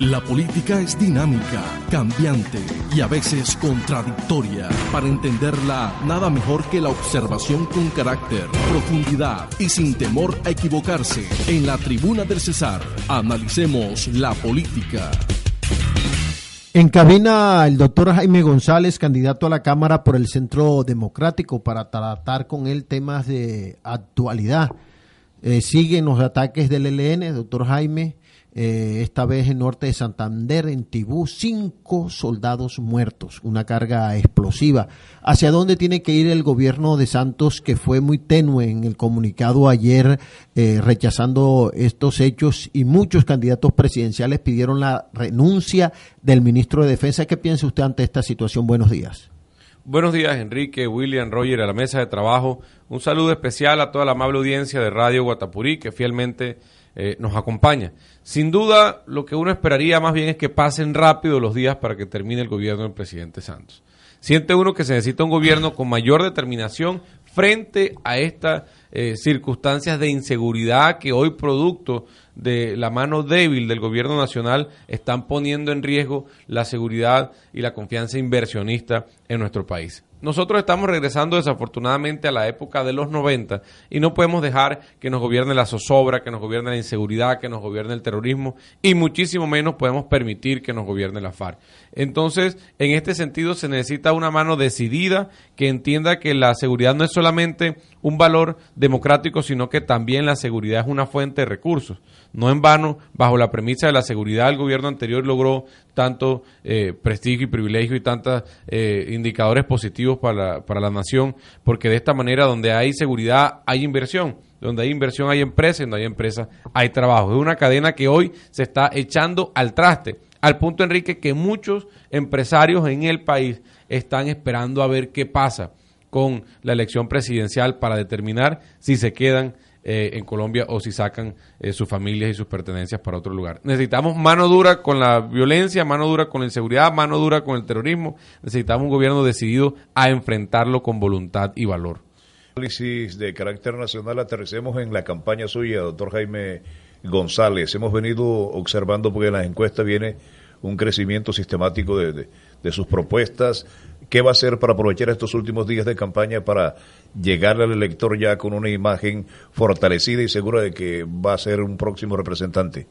La política es dinámica, cambiante y a veces contradictoria. Para entenderla, nada mejor que la observación con carácter, profundidad y sin temor a equivocarse. En la tribuna del Cesar, analicemos la política. En cabina el doctor Jaime González, candidato a la Cámara por el Centro Democrático, para tratar con él temas de actualidad. Eh, siguen los ataques del ELN, doctor Jaime. Eh, esta vez en norte de Santander, en Tibú, cinco soldados muertos, una carga explosiva. ¿Hacia dónde tiene que ir el gobierno de Santos, que fue muy tenue en el comunicado ayer, eh, rechazando estos hechos y muchos candidatos presidenciales pidieron la renuncia del ministro de Defensa? ¿Qué piensa usted ante esta situación? Buenos días. Buenos días, Enrique, William, Roger, a la mesa de trabajo. Un saludo especial a toda la amable audiencia de Radio Guatapurí que fielmente eh, nos acompaña. Sin duda, lo que uno esperaría más bien es que pasen rápido los días para que termine el gobierno del presidente Santos. Siente uno que se necesita un gobierno con mayor determinación frente a estas eh, circunstancias de inseguridad que hoy producto de la mano débil del gobierno nacional están poniendo en riesgo la seguridad y la confianza inversionista en nuestro país. Nosotros estamos regresando desafortunadamente a la época de los 90 y no podemos dejar que nos gobierne la zozobra, que nos gobierne la inseguridad, que nos gobierne el terrorismo y muchísimo menos podemos permitir que nos gobierne la FARC. Entonces, en este sentido se necesita una mano decidida que entienda que la seguridad no es solamente un valor democrático, sino que también la seguridad es una fuente de recursos. No en vano, bajo la premisa de la seguridad, el gobierno anterior logró tanto eh, prestigio y privilegio y tantos eh, indicadores positivos para para la nación, porque de esta manera donde hay seguridad hay inversión. Donde hay inversión hay empresa, donde hay empresa hay trabajo. Es una cadena que hoy se está echando al traste, al punto, Enrique, que muchos empresarios en el país están esperando a ver qué pasa con la elección presidencial para determinar si se quedan eh, en Colombia o si sacan eh, sus familias y sus pertenencias para otro lugar. Necesitamos mano dura con la violencia, mano dura con la inseguridad, mano dura con el terrorismo. Necesitamos un gobierno decidido a enfrentarlo con voluntad y valor. Análisis de carácter nacional, aterricemos en la campaña suya, doctor Jaime González. Hemos venido observando porque en las encuestas viene un crecimiento sistemático de, de sus propuestas, ¿Qué va a hacer para aprovechar estos últimos días de campaña para llegarle al elector ya con una imagen fortalecida y segura de que va a ser un próximo representante?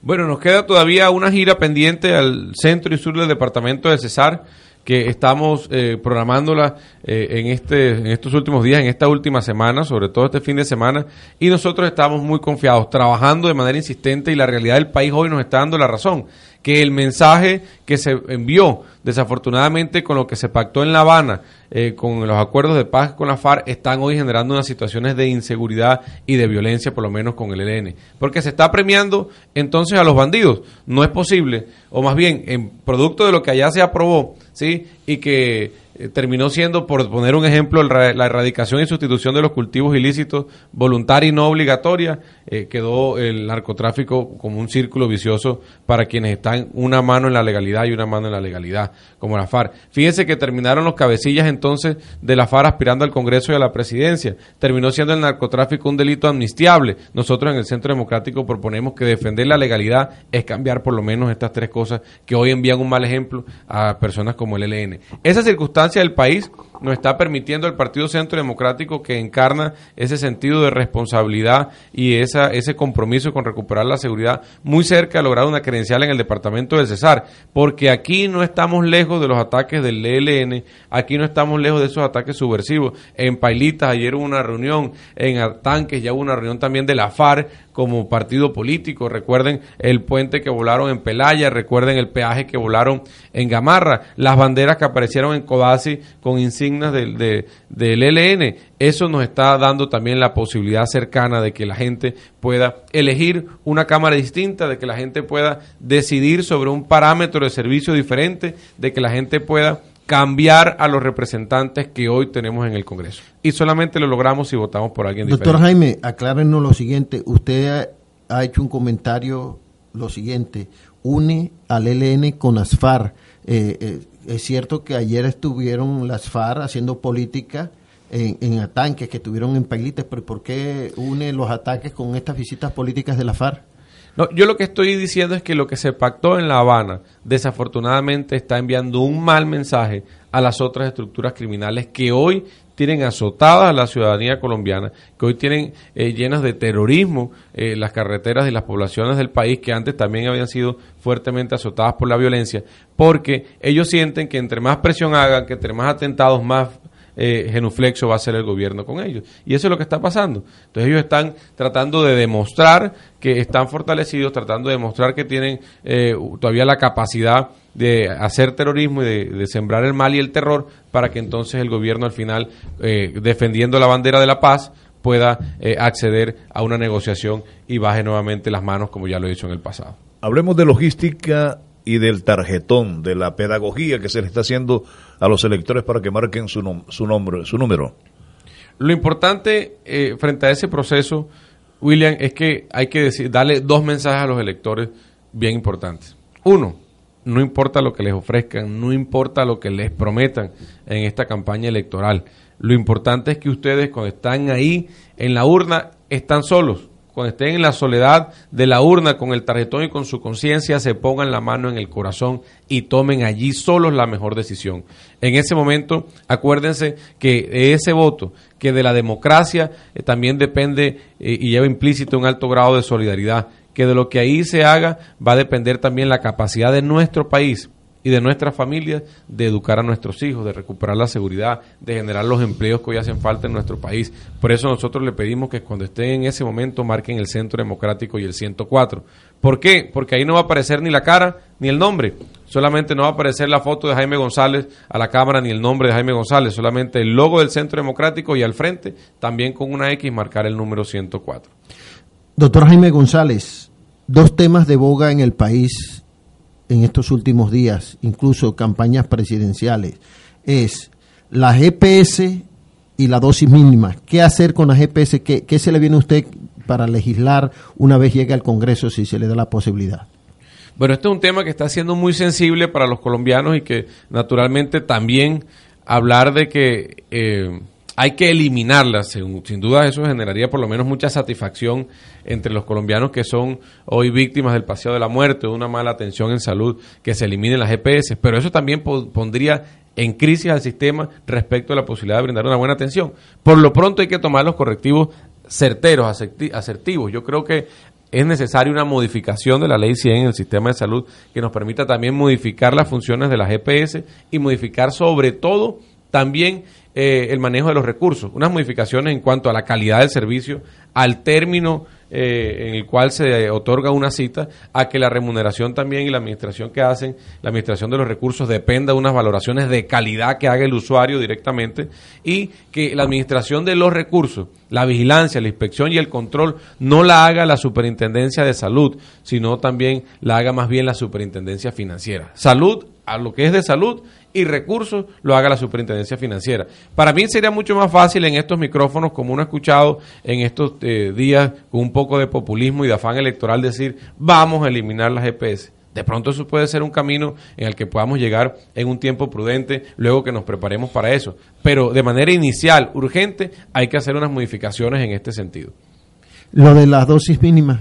Bueno, nos queda todavía una gira pendiente al centro y sur del departamento de Cesar que estamos eh, programándola eh, en, este, en estos últimos días, en esta última semana, sobre todo este fin de semana, y nosotros estamos muy confiados, trabajando de manera insistente y la realidad del país hoy nos está dando la razón, que el mensaje que se envió, desafortunadamente con lo que se pactó en La Habana, eh, con los acuerdos de paz con la FARC, están hoy generando unas situaciones de inseguridad y de violencia, por lo menos con el ELN. Porque se está premiando entonces a los bandidos. No es posible, o más bien, en producto de lo que allá se aprobó, ¿sí? Y que eh, terminó siendo, por poner un ejemplo, la erradicación y sustitución de los cultivos ilícitos voluntaria y no obligatoria, eh, quedó el narcotráfico como un círculo vicioso para quienes están una mano en la legalidad y una mano en la legalidad, como la FARC. Fíjense que terminaron los cabecillas entonces de la FARC aspirando al Congreso y a la presidencia. Terminó siendo el narcotráfico un delito amnistiable. Nosotros en el Centro Democrático proponemos que defender la legalidad es cambiar por lo menos estas tres cosas que hoy envían un mal ejemplo a personas como el Esa circunstancia del país nos está permitiendo el Partido Centro Democrático que encarna ese sentido de responsabilidad y esa, ese compromiso con recuperar la seguridad muy cerca de lograr una credencial en el departamento del Cesar, porque aquí no estamos lejos de los ataques del ELN, aquí no estamos lejos de esos ataques subversivos. En Pailitas ayer hubo una reunión, en Artanques ya hubo una reunión también de la FARC como partido político. Recuerden el puente que volaron en Pelaya, recuerden el peaje que volaron en Gamarra, las banderas que aparecieron en Codazzi con insignias del, de, del ELN. Eso nos está dando también la posibilidad cercana de que la gente pueda elegir una cámara distinta, de que la gente pueda decidir sobre un parámetro de servicio diferente, de que la gente pueda cambiar a los representantes que hoy tenemos en el Congreso. Y solamente lo logramos si votamos por alguien Doctor Jaime, aclárenos lo siguiente. Usted ha, hecho un comentario lo siguiente. Une al ELN con ASFAR. Eh, eh, es cierto que ayer estuvieron las FAR haciendo política en, en, ataques que estuvieron en Pailites, pero ¿por qué une los ataques con estas visitas políticas de la FARC? No, yo lo que estoy diciendo es que lo que se pactó en La Habana desafortunadamente está enviando un mal mensaje a las otras estructuras criminales que hoy tienen azotada a la ciudadanía colombiana, que hoy tienen eh, llenas de terrorismo eh, las carreteras y las poblaciones del país que antes también habían sido fuertemente azotadas por la violencia, porque ellos sienten que entre más presión hagan, que entre más atentados, más eh, genuflexo va a ser el gobierno con ellos. Y eso es lo que está pasando. Entonces ellos están tratando de demostrar que están fortalecidos, tratando de demostrar que tienen eh, todavía la capacidad de hacer terrorismo y de, sembrar el mal y el terror para que entonces el gobierno al final, eh, defendiendo la bandera de la paz, pueda eh, acceder a una negociación y baje nuevamente las manos como ya lo he dicho en el pasado. Hablemos de logística y del tarjetón, de la pedagogía que se le está haciendo a los electores para que marquen su, su nombre, su número. Lo importante eh, frente a ese proceso, William, es que hay que decir, darle dos mensajes a los electores bien importantes. Uno, no importa lo que les ofrezcan, no importa lo que les prometan en esta campaña electoral. Lo importante es que ustedes cuando están ahí en la urna están solos cuando estén en la soledad de la urna con el tarjetón y con su conciencia, se pongan la mano en el corazón y tomen allí solos la mejor decisión. En ese momento, acuérdense que ese voto, que de la democracia eh, también depende eh, y lleva implícito un alto grado de solidaridad, que de lo que ahí se haga va a depender también la capacidad de nuestro país y de nuestras familias de educar a nuestros hijos, de recuperar la seguridad, de generar los empleos que hoy hacen falta en nuestro país. Por eso nosotros le pedimos que cuando estén en ese momento marquen el Centro Democrático y el 104. ¿Por qué? Porque ahí no va a aparecer ni la cara ni el nombre. Solamente no va a aparecer la foto de Jaime González a la cámara ni el nombre de Jaime González, solamente el logo del Centro Democrático y al frente también con una X marcar el número 104. Doctor Jaime González, dos temas de boga en el país en estos últimos días, incluso campañas presidenciales, es la GPS y la dosis mínima. ¿Qué hacer con la GPS? ¿Qué, ¿Qué, se le viene a usted para legislar una vez llegue al Congreso si se le da la posibilidad? Bueno, este es un tema que está siendo muy sensible para los colombianos y que naturalmente también hablar de que... Eh, hay que eliminarlas. Sin, duda eso generaría por lo menos mucha satisfacción entre los colombianos que son hoy víctimas del paseo de la muerte, de una mala atención en salud, que se eliminen las GPS. Pero eso también pondría en crisis al sistema respecto a la posibilidad de brindar una buena atención. Por lo pronto hay que tomar los correctivos certeros, asertivos. Yo creo que es necesaria una modificación de la ley 100 en el sistema de salud que nos permita también modificar las funciones de las GPS y modificar sobre todo también eh, el manejo de los recursos, unas modificaciones en cuanto a la calidad del servicio, al término eh, en el cual se otorga una cita, a que la remuneración también y la administración que hacen, la administración de los recursos dependa de unas valoraciones de calidad que haga el usuario directamente y que la administración de los recursos, la vigilancia, la inspección y el control no la haga la superintendencia de salud, sino también la haga más bien la superintendencia financiera. Salud a lo que es de salud y recursos lo haga la superintendencia financiera. Para mí sería mucho más fácil en estos micrófonos, como uno ha escuchado en estos eh, días con un poco de populismo y de afán electoral, decir vamos a eliminar las GPS. De pronto eso puede ser un camino en el que podamos llegar en un tiempo prudente, luego que nos preparemos para eso. Pero de manera inicial, urgente, hay que hacer unas modificaciones en este sentido. Lo de las dosis mínimas.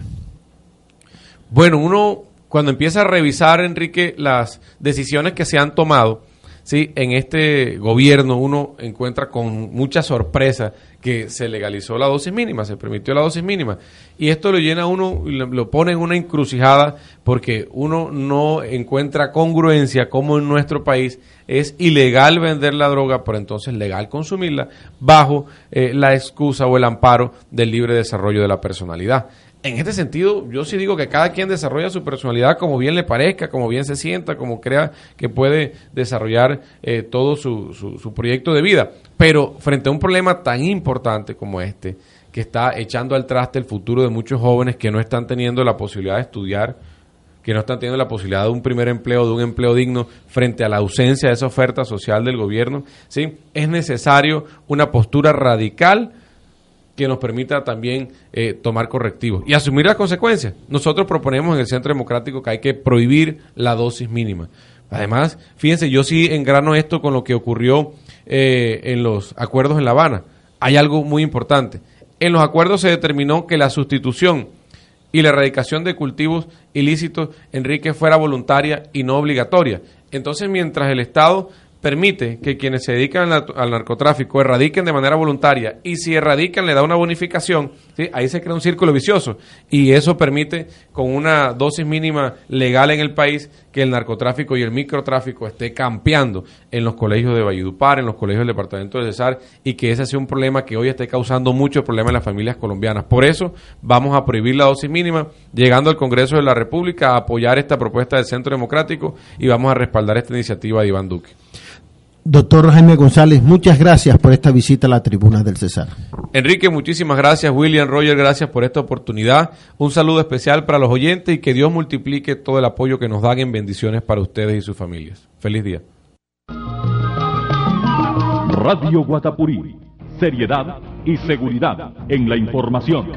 Bueno, uno cuando empieza a revisar, Enrique, las decisiones que se han tomado, ¿sí? en este gobierno uno encuentra con mucha sorpresa que se legalizó la dosis mínima, se permitió la dosis mínima. Y esto lo llena uno, lo pone en una encrucijada porque uno no encuentra congruencia como en nuestro país es ilegal vender la droga, pero entonces legal consumirla bajo eh, la excusa o el amparo del libre desarrollo de la personalidad. en este sentido, yo sí digo que cada quien desarrolla su personalidad como bien le parezca, como bien se sienta, como crea que puede desarrollar eh, todo su, su, su proyecto de vida. Pero frente a un problema tan importante como este, que está echando al traste el futuro de muchos jóvenes que no están teniendo la posibilidad de estudiar, que no están teniendo la posibilidad de un primer empleo, de un empleo digno, frente a la ausencia de esa oferta social del gobierno, ¿sí? es necesario una postura radical que nos permita también eh, tomar correctivos y asumir las consecuencias. Nosotros proponemos en el Centro Democrático que hay que prohibir la dosis mínima. Además, fíjense, yo sí engrano esto con lo que ocurrió eh, en los acuerdos en La Habana. Hay algo muy importante. En los acuerdos se determinó que la sustitución y la erradicación de cultivos ilícitos, Enrique, fuera voluntaria y no obligatoria. Entonces, mientras el Estado permite que quienes se dedican al, narcotráfico erradiquen de manera voluntaria y si erradican le da una bonificación, ahí se crea un círculo vicioso y eso permite con una dosis mínima legal en el país que el narcotráfico y el microtráfico esté campeando en los colegios de Valledupar, en los colegios del departamento de Cesar y que ese sea un problema que hoy esté causando mucho problema en las familias colombianas. Por eso vamos a prohibir la dosis mínima, llegando al Congreso de la República a apoyar esta propuesta del Centro Democrático y vamos a respaldar esta iniciativa de Iván Duque. Doctor Jaime González, muchas gracias por esta visita a la tribuna del Cesar. Enrique, muchísimas gracias. William Roger, gracias por esta oportunidad. Un saludo especial para los oyentes y que Dios multiplique todo el apoyo que nos dan en bendiciones para ustedes y sus familias. Feliz día. Radio Guatapurí, seriedad y seguridad en la información.